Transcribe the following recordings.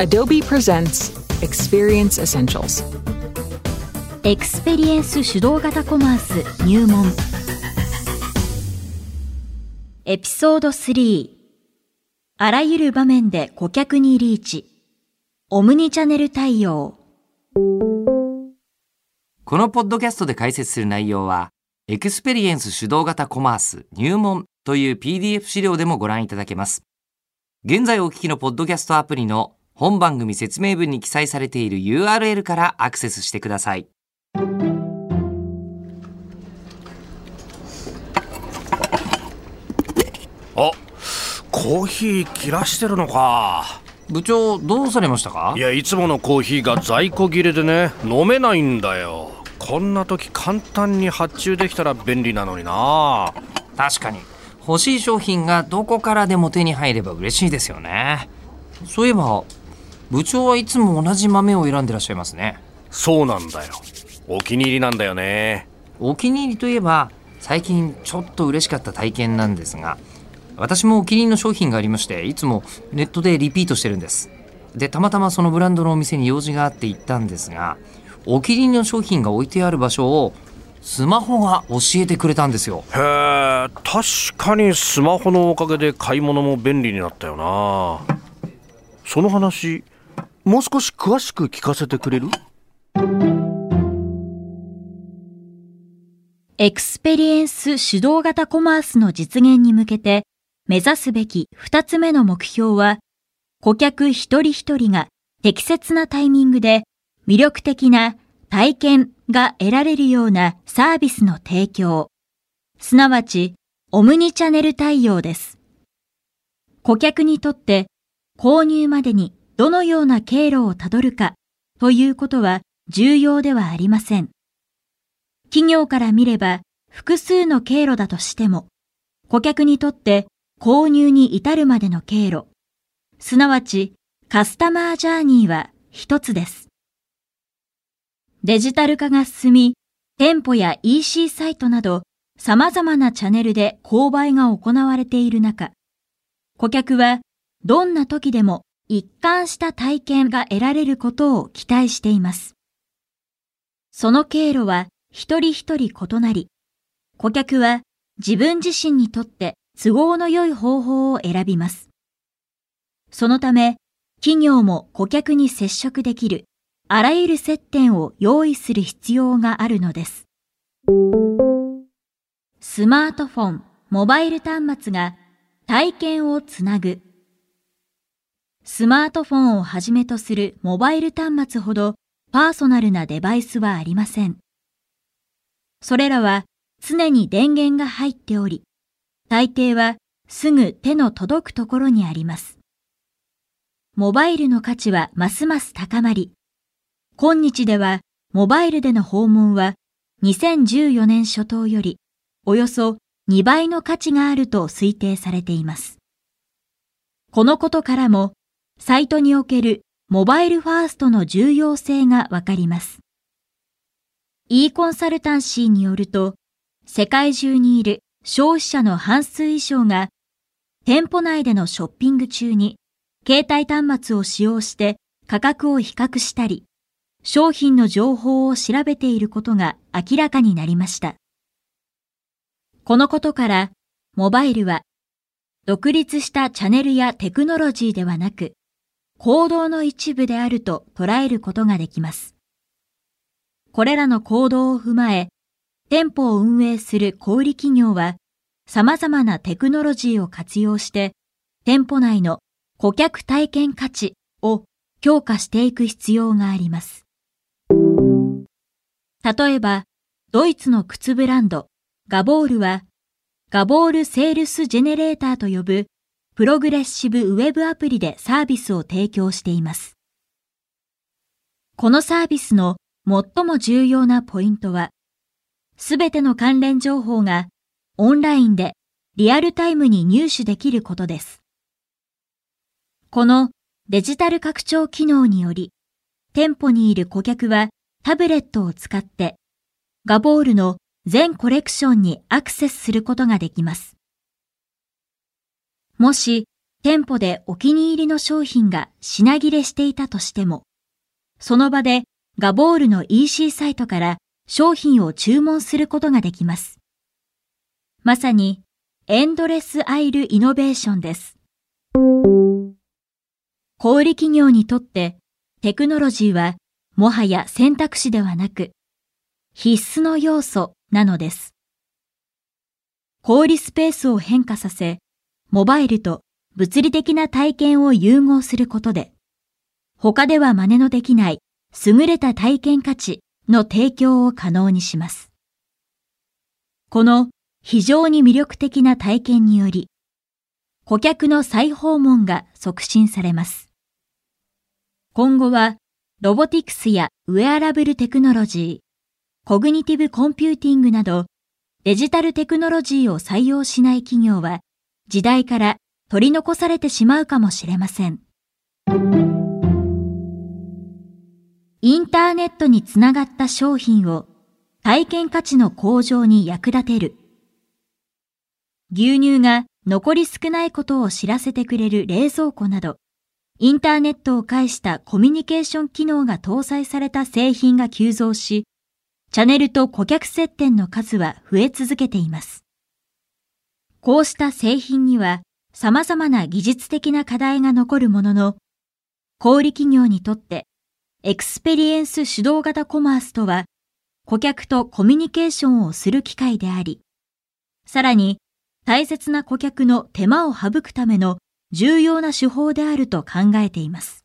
Adobe presents Experience Essentials. エクスペリエンス主導型コマース入門エピソード3あらゆる場面で顧客にリーチオムニチャネル対応このポッドキャストで解説する内容は、エクスペリエンス主導型コマース入門という PDF 資料でもご覧いただけます。現在お聞きのポッドキャストアプリの本番組説明文に記載されている URL からアクセスしてください。あコーヒー切らしてるのか部長、どうされましたか？いやいつものコーヒーが在庫切れでね飲めないんだよこんな時簡単に発注できたら便利なのにな確かに。欲しい商品がどこからでも手に入れば嬉しいですよね。そういえば、部長はいつも同じ豆を選んでらっしゃいますね。そうなんだよ。お気に入りなんだよね。お気に入りといえば最近ちょっと嬉しかった体験なんですが私もお気に入りの商品がありましていつもネットでリピートしてるんです。でたまたまそのブランドのお店に用事があって行ったんですがお気に入りの商品が置いてある場所をスマホが教えてくれたんですよ。へえ確かにスマホのおかげで買い物も便利になったよな。その話もう少し詳しく聞かせてくれる？エクスペリエンス主導型コマースの実現に向けて目指すべき二つ目の目標は顧客一人一人が適切なタイミングで魅力的な体験が得られるようなサービスの提供、すなわちオムニチャネル対応です。顧客にとって購入までにどのような経路をたどるかということは重要ではありません。企業から見れば複数の経路だとしても、顧客にとって購入に至るまでの経路、すなわちカスタマージャーニーは一つです。デジタル化が進み、店舗や EC サイトなど様々なチャンネルで購買が行われている中、顧客はどんな時でも一貫した体験が得られることを期待しています。その経路は一人一人異なり、顧客は自分自身にとって都合の良い方法を選びます。そのため、企業も顧客に接触できるあらゆる接点を用意する必要があるのです。スマートフォン、モバイル端末が体験をつなぐ。スマートフォンをはじめとするモバイル端末ほどパーソナルなデバイスはありません。それらは常に電源が入っており、大抵はすぐ手の届くところにあります。モバイルの価値はますます高まり、今日ではモバイルでの訪問は2014年初頭よりおよそ2倍の価値があると推定されています。このことからも、サイトにおけるモバイルファーストの重要性がわかります。e コンサルタンシーによると、世界中にいる消費者の半数以上が、店舗内でのショッピング中に、携帯端末を使用して価格を比較したり、商品の情報を調べていることが明らかになりました。このことから、モバイルは、独立したチャンネルやテクノロジーではなく、行動の一部であると捉えることができます。これらの行動を踏まえ、店舗を運営する小売企業は、様々なテクノロジーを活用して、店舗内の顧客体験価値を強化していく必要があります。例えば、ドイツの靴ブランド、ガボールは、ガボールセールスジェネレーターと呼ぶプログレッシブウェブアプリでサービスを提供しています。このサービスの最も重要なポイントは、すべての関連情報がオンラインでリアルタイムに入手できることです。このデジタル拡張機能により、店舗にいる顧客はタブレットを使って、ガボールの全コレクションにアクセスすることができます。もし、店舗でお気に入りの商品が品切れしていたとしても、その場でガボールの EC サイトから商品を注文することができます。まさにエンドレスアイルイノベーションです。小売企業にとってテクノロジーはもはや選択肢ではなく必須の要素なのです。小売スペースを変化させ、モバイルと物理的な体験を融合することで、他では真似のできない優れた体験価値の提供を可能にします。この非常に魅力的な体験により、顧客の再訪問が促進されます。今後は、ロボティクスやウェアラブルテクノロジー、コグニティブコンピューティングなどデジタルテクノロジーを採用しない企業は時代から取り残されてしまうかもしれません。インターネットにつながった商品を体験価値の向上に役立てる。牛乳が残り少ないことを知らせてくれる冷蔵庫など、インターネットを介したコミュニケーション機能が搭載された製品が急増し、チャンネルと顧客接点の数は増え続けています。こうした製品には様々な技術的な課題が残るものの、小売企業にとってエクスペリエンス主導型コマースとは顧客とコミュニケーションをする機会であり、さらに大切な顧客の手間を省くための重要な手法であると考えています。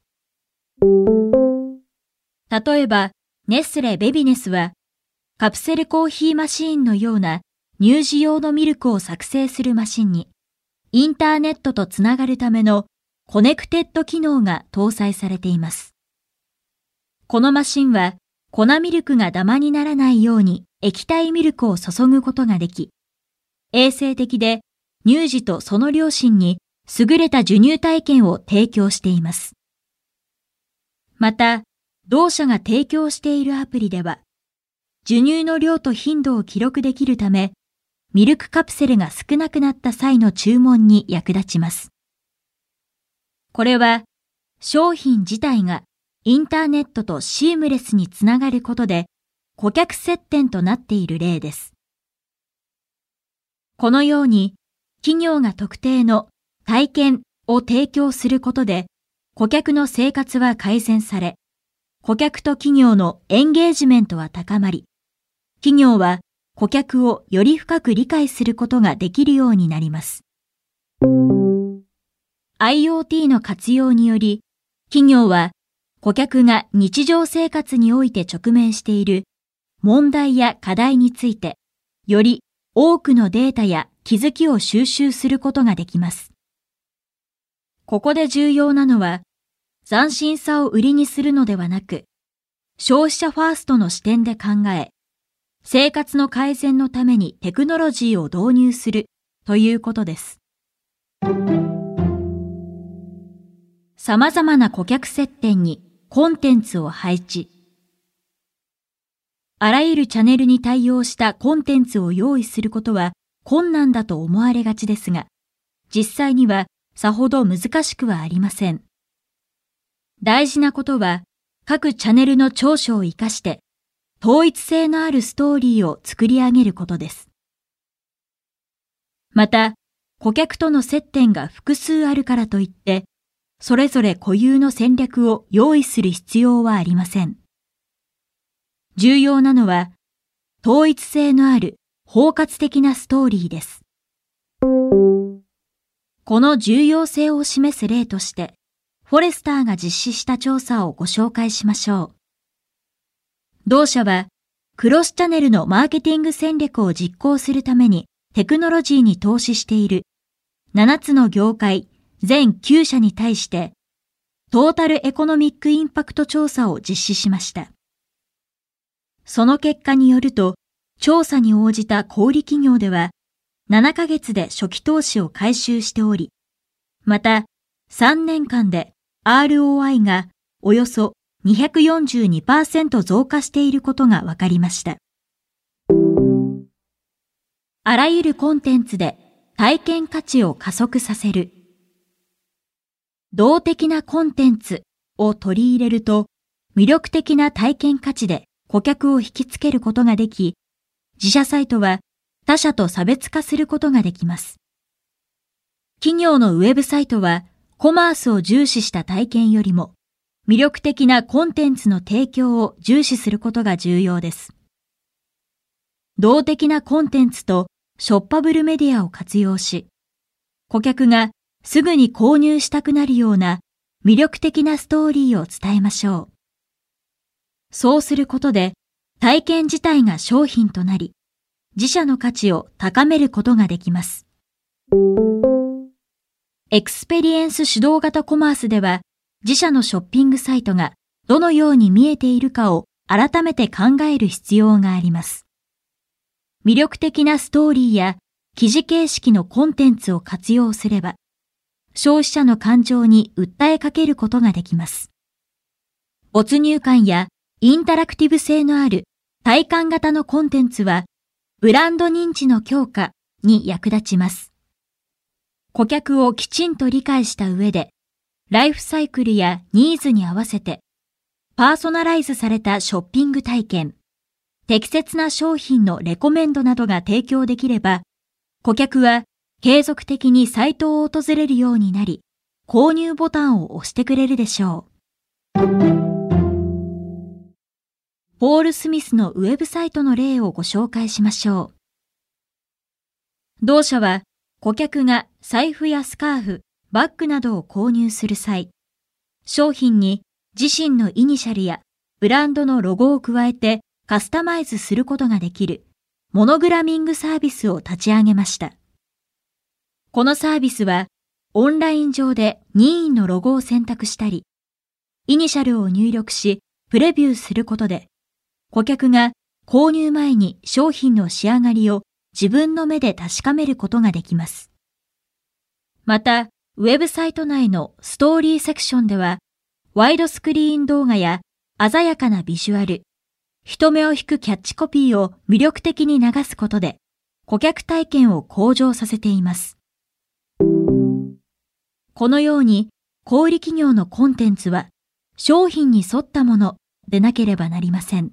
例えば、ネスレ BabyNes はカプセルコーヒーマシーンのような乳児用のミルクを作成するマシンに、インターネットとつながるためのコネクテッド機能が搭載されています。このマシンは粉ミルクがダマにならないように液体ミルクを注ぐことができ、衛生的で乳児とその両親に優れた授乳体験を提供しています。また、同社が提供しているアプリでは、授乳の量と頻度を記録できるため、ミルクカプセルが少なくなった際の注文に役立ちます。これは商品自体がインターネットとシームレスにつながることで顧客接点となっている例です。このように企業が特定の体験を提供することで顧客の生活は改善され、顧客と企業のエンゲージメントは高まり、企業は顧客をより深く理解することができるようになります。IoT の活用により、企業は顧客が日常生活において直面している問題や課題について、より多くのデータや気づきを収集することができます。ここで重要なのは、斬新さを売りにするのではなく、消費者ファーストの視点で考え、生活の改善のためにテクノロジーを導入するということです。様々な顧客接点にコンテンツを配置。あらゆるチャンネルに対応したコンテンツを用意することは困難だと思われがちですが、実際にはさほど難しくはありません。大事なことは各チャンネルの長所を活かして統一性のあるストーリーを作り上げることです。また、顧客との接点が複数あるからといって、それぞれ固有の戦略を用意する必要はありません。重要なのは、統一性のある包括的なストーリーです。この重要性を示す例として、フォレスターが実施した調査をご紹介しましょう。同社は、クロスチャネルのマーケティング戦略を実行するためにテクノロジーに投資している7つの業界全9社に対してトータルエコノミックインパクト調査を実施しました。その結果によると、調査に応じた小売企業では7ヶ月で初期投資を回収しており、また3年間で ROI がおよそ242%増加していることが分かりました。あらゆるコンテンツで体験価値を加速させる。動的なコンテンツを取り入れると、魅力的な体験価値で顧客を引きつけることができ、自社サイトは他社と差別化することができます。企業のウェブサイトはコマースを重視した体験よりも魅力的なコンテンツの提供を重視することが重要です。動的なコンテンツとショッパブルメディアを活用し、顧客がすぐに購入したくなるような魅力的なストーリーを伝えましょう。そうすることで体験自体が商品となり、自社の価値を高めることができます。エクスペリエンス主導型コマースでは、自社のショッピングサイトがどのように見えているかを改めて考える必要があります。魅力的なストーリーや記事形式のコンテンツを活用すれば、消費者の感情に訴えかけることができます。没入感やインタラクティブ性のある体感型のコンテンツは、ブランド認知の強化に役立ちます。顧客をきちんと理解した上で、ライフサイクルやニーズに合わせて、パーソナライズされたショッピング体験、適切な商品のレコメンドなどが提供できれば、顧客は継続的にサイトを訪れるようになり、購入ボタンを押してくれるでしょう。ポール・スミスのウェブサイトの例をご紹介しましょう。同社は顧客が財布やスカーフ、バッグなどを購入する際、商品に自身のイニシャルやブランドのロゴを加えてカスタマイズすることができるモノグラミングサービスを立ち上げました。このサービスはオンライン上で任意のロゴを選択したり、イニシャルを入力しプレビューすることで顧客が購入前に商品の仕上がりを自分の目で確かめることができます。また、ウェブサイト内のストーリーセクションでは、ワイドスクリーン動画や鮮やかなビジュアル、人目を引くキャッチコピーを魅力的に流すことで、顧客体験を向上させています。このように、小売企業のコンテンツは、商品に沿ったものでなければなりません。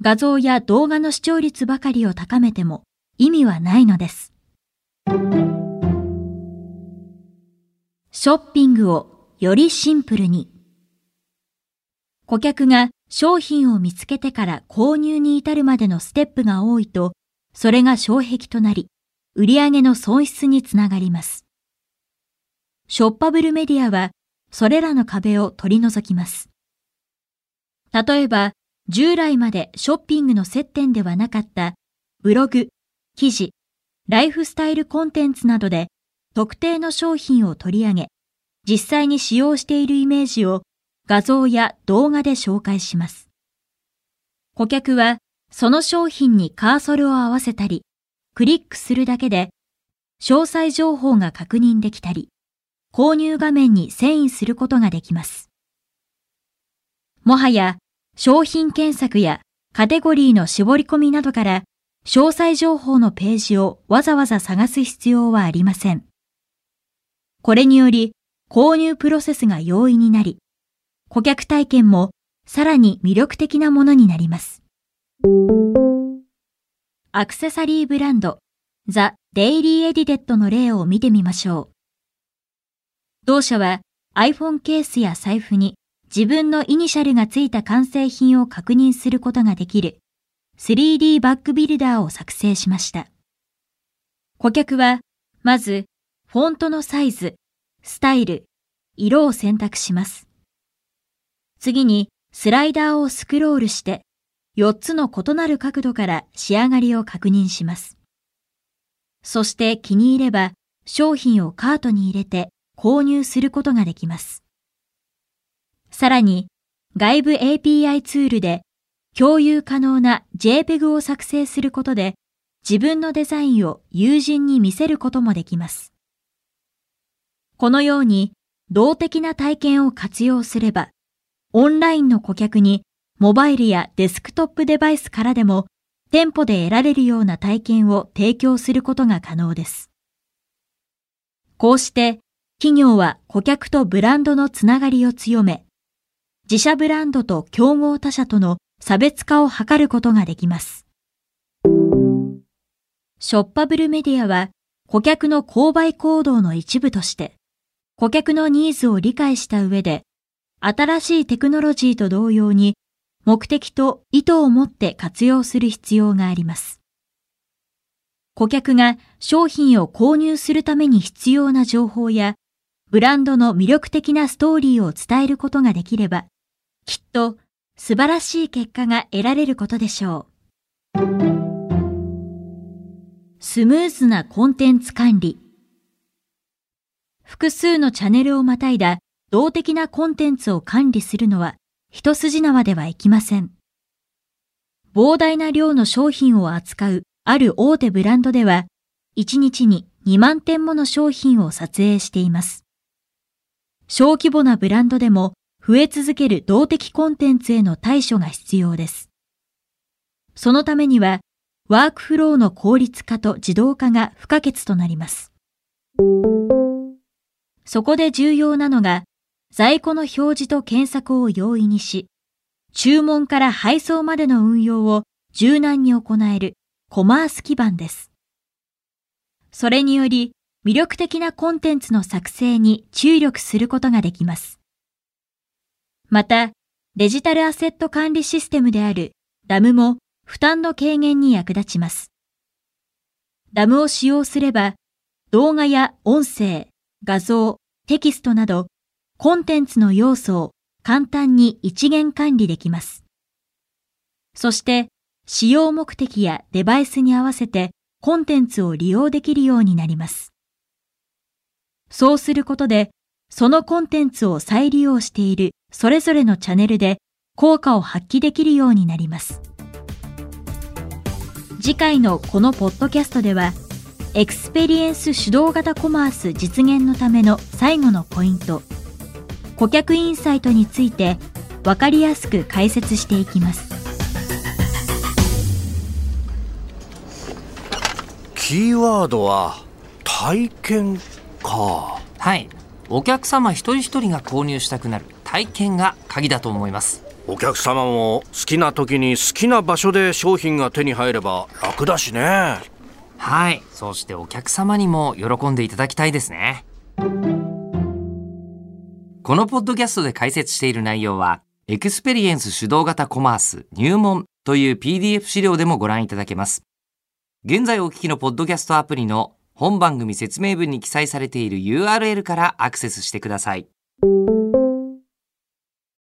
画像や動画の視聴率ばかりを高めても意味はないのです。ショッピングをよりシンプルに。顧客が商品を見つけてから購入に至るまでのステップが多いと、それが障壁となり、売上の損失につながります。ショッパブルメディアは、それらの壁を取り除きます。例えば、従来までショッピングの接点ではなかったブログ、記事、ライフスタイルコンテンツなどで特定の商品を取り上げ、実際に使用しているイメージを画像や動画で紹介します。顧客はその商品にカーソルを合わせたり、クリックするだけで詳細情報が確認できたり、購入画面に遷移することができます。もはや商品検索やカテゴリーの絞り込みなどから詳細情報のページをわざわざ探す必要はありません。これにより購入プロセスが容易になり、顧客体験もさらに魅力的なものになります。アクセサリーブランドザ・デイリーエディデットの例を見てみましょう。同社は iPhone ケースや財布に自分のイニシャルがついた完成品を確認することができる 3D バックビルダーを作成しました。顧客は、まず、フォントのサイズ、スタイル、色を選択します。次に、スライダーをスクロールして、4つの異なる角度から仕上がりを確認します。そして気に入れば、商品をカートに入れて購入することができます。さらに、外部 API ツールで共有可能な JPEG を作成することで自分のデザインを友人に見せることもできます。このように動的な体験を活用すれば、オンラインの顧客にモバイルやデスクトップデバイスからでも店舗で得られるような体験を提供することが可能です。こうして企業は顧客とブランドのつながりを強め、自社ブランドと競合他社との差別化を図ることができます。ショッパブルメディアは顧客の購買行動の一部として、顧客のニーズを理解した上で、新しいテクノロジーと同様に目的と意図を持って活用する必要があります。顧客が商品を購入するために必要な情報や、ブランドの魅力的なストーリーを伝えることができれば、きっと素晴らしい結果が得られることでしょう。スムーズなコンテンツ管理。複数のチャンネルをまたいだ動的なコンテンツを管理するのは一筋縄ではいきません。膨大な量の商品を扱うある大手ブランドでは、1日に2万点もの商品を撮影しています。小規模なブランドでも増え続ける動的コンテンツへの対処が必要です。そのためには、ワークフローの効率化と自動化が不可欠となります。そこで重要なのが、在庫の表示と検索を容易にし、注文から配送までの運用を柔軟に行えるコマース基盤です。それにより魅力的なコンテンツの作成に注力することができます。また、デジタルアセット管理システムである DAM も負担の軽減に役立ちます。DAM を使用すれば、動画や音声、画像、テキストなどコンテンツの要素を簡単に一元管理できます。そして、使用目的やデバイスに合わせてコンテンツを利用できるようになります。そうすることで、そのコンテンツを再利用しているそれぞれのチャンネルで効果を発揮できるようになります。次回のこのポッドキャストでは、エクスペリエンス主導型コマース実現のための最後のポイント、顧客インサイトについて分かりやすく解説していきます。キーワードは体験か。はい。お客様一人一人が購入したくなる体験が鍵だと思います。お客様も好きな時に好きな場所で商品が手に入れば楽だしねはいそしてお客様にも喜んでいただきたいですねこのポッドキャストで解説している内容は、エクスペリエンス主導型コマース入門という PDF 資料でもご覧いただけます。現在お聞きのポッドキャストアプリの本番組説明文に記載されている URL からアクセスしてください。